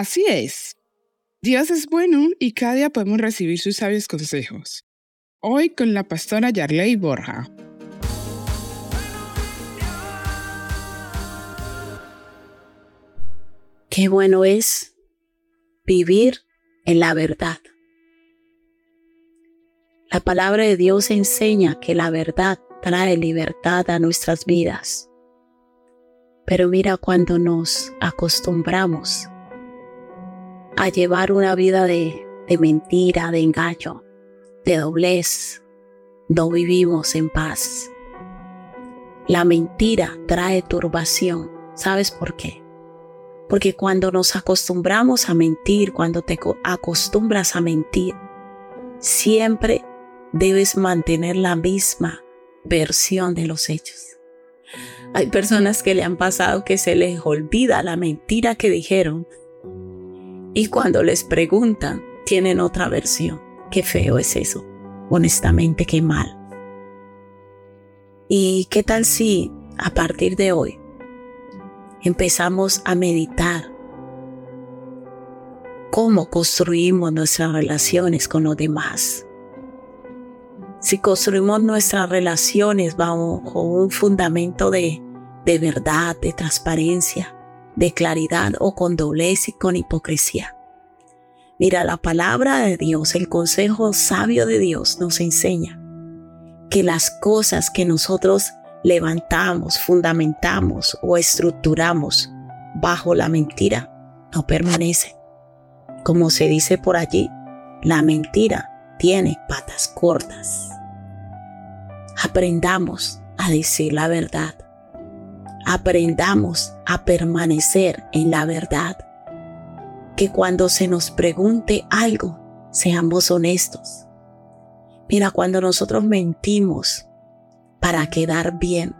Así es. Dios es bueno y cada día podemos recibir sus sabios consejos. Hoy con la pastora Yarley Borja. Qué bueno es vivir en la verdad. La palabra de Dios enseña que la verdad trae libertad a nuestras vidas. Pero mira cuando nos acostumbramos a llevar una vida de, mentira, de engaño, de doblez, no vivimos en paz. La mentira trae turbación. ¿Sabes por qué? Porque cuando nos acostumbramos a mentir, cuando te acostumbras a mentir, siempre debes mantener la misma versión de los hechos. Hay personas que le han pasado que se les olvida la mentira que dijeron y cuando les preguntan tienen otra versión. Qué feo es eso. Honestamente, qué mal. ¿Y qué tal si a partir de hoy empezamos a meditar cómo construimos nuestras relaciones con los demás? Si construimos nuestras relaciones bajo un fundamento de, de verdad, de transparencia, de claridad o con doblez y con hipocresía. Mira, la palabra de Dios, el consejo sabio de Dios nos enseña que las cosas que nosotros levantamos, fundamentamos o estructuramos bajo la mentira no permanecen. Como se dice por allí, la mentira tiene patas cortas. Aprendamos a decir la verdad. Aprendamos a permanecer en la verdad que cuando se nos pregunte algo, seamos honestos. Mira, cuando nosotros mentimos para quedar bien,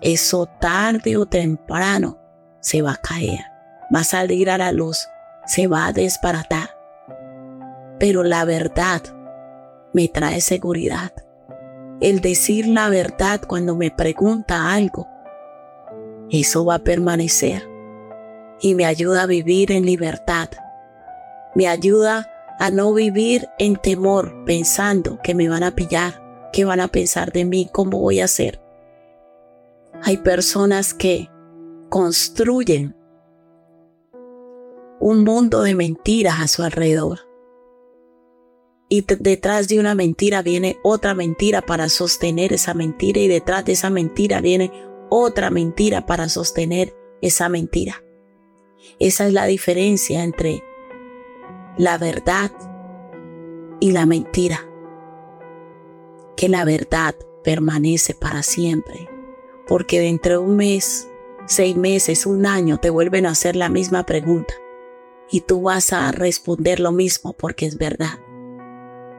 eso tarde o temprano se va a caer, va a salir a la luz, se va a desbaratar. Pero la verdad me trae seguridad. El decir la verdad cuando me pregunta algo, eso va a permanecer y me ayuda a vivir en libertad. Me ayuda a no vivir en temor pensando que me van a pillar, que van a pensar de mí, cómo voy a hacer. Hay personas que construyen un mundo de mentiras a su alrededor. Y detrás de una mentira viene otra mentira para sostener esa mentira y detrás de esa mentira viene otra mentira para sostener esa mentira. Esa es la diferencia entre la verdad y la mentira. Que la verdad permanece para siempre, porque dentro de un mes, seis meses, un año te vuelven a hacer la misma pregunta y tú vas a responder lo mismo porque es verdad.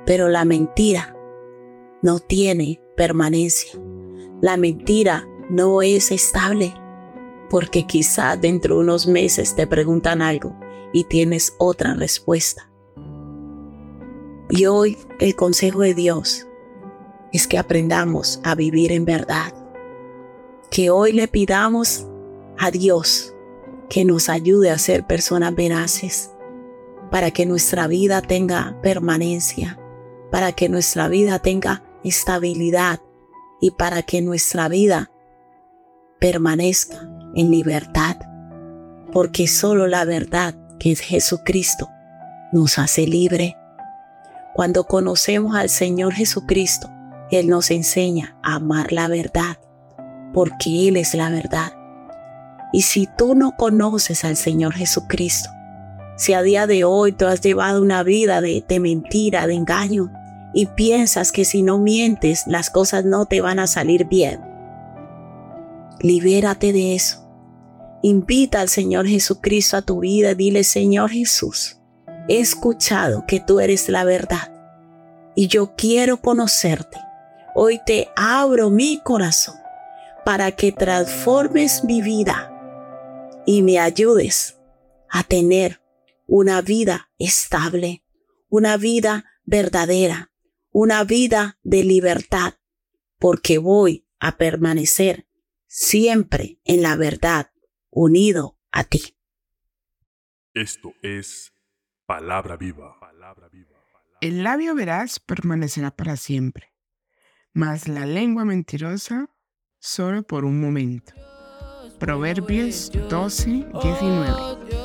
Pero la mentira no tiene permanencia. La mentira no es estable porque quizá dentro de unos meses te preguntan algo y tienes otra respuesta. Y hoy el consejo de Dios es que aprendamos a vivir en verdad. Que hoy le pidamos a Dios que nos ayude a ser personas veraces para que nuestra vida tenga permanencia, para que nuestra vida tenga estabilidad y para que nuestra vida permanezca en libertad, porque solo la verdad, que es Jesucristo, nos hace libre. Cuando conocemos al Señor Jesucristo, Él nos enseña a amar la verdad, porque Él es la verdad. Y si tú no conoces al Señor Jesucristo, si a día de hoy tú has llevado una vida de, de mentira, de engaño, y piensas que si no mientes las cosas no te van a salir bien, libérate de eso Invita al Señor Jesucristo a tu vida. Dile, Señor Jesús, he escuchado que tú eres la verdad y yo quiero conocerte. Hoy te abro mi corazón para que transformes mi vida y me ayudes a tener una vida estable, una vida verdadera, una vida de libertad, porque voy a permanecer siempre en la verdad, unido a ti. Esto es palabra viva. Palabra viva. El labio veraz permanecerá para siempre, mas la lengua mentirosa solo por un momento. Proverbios 12, 19.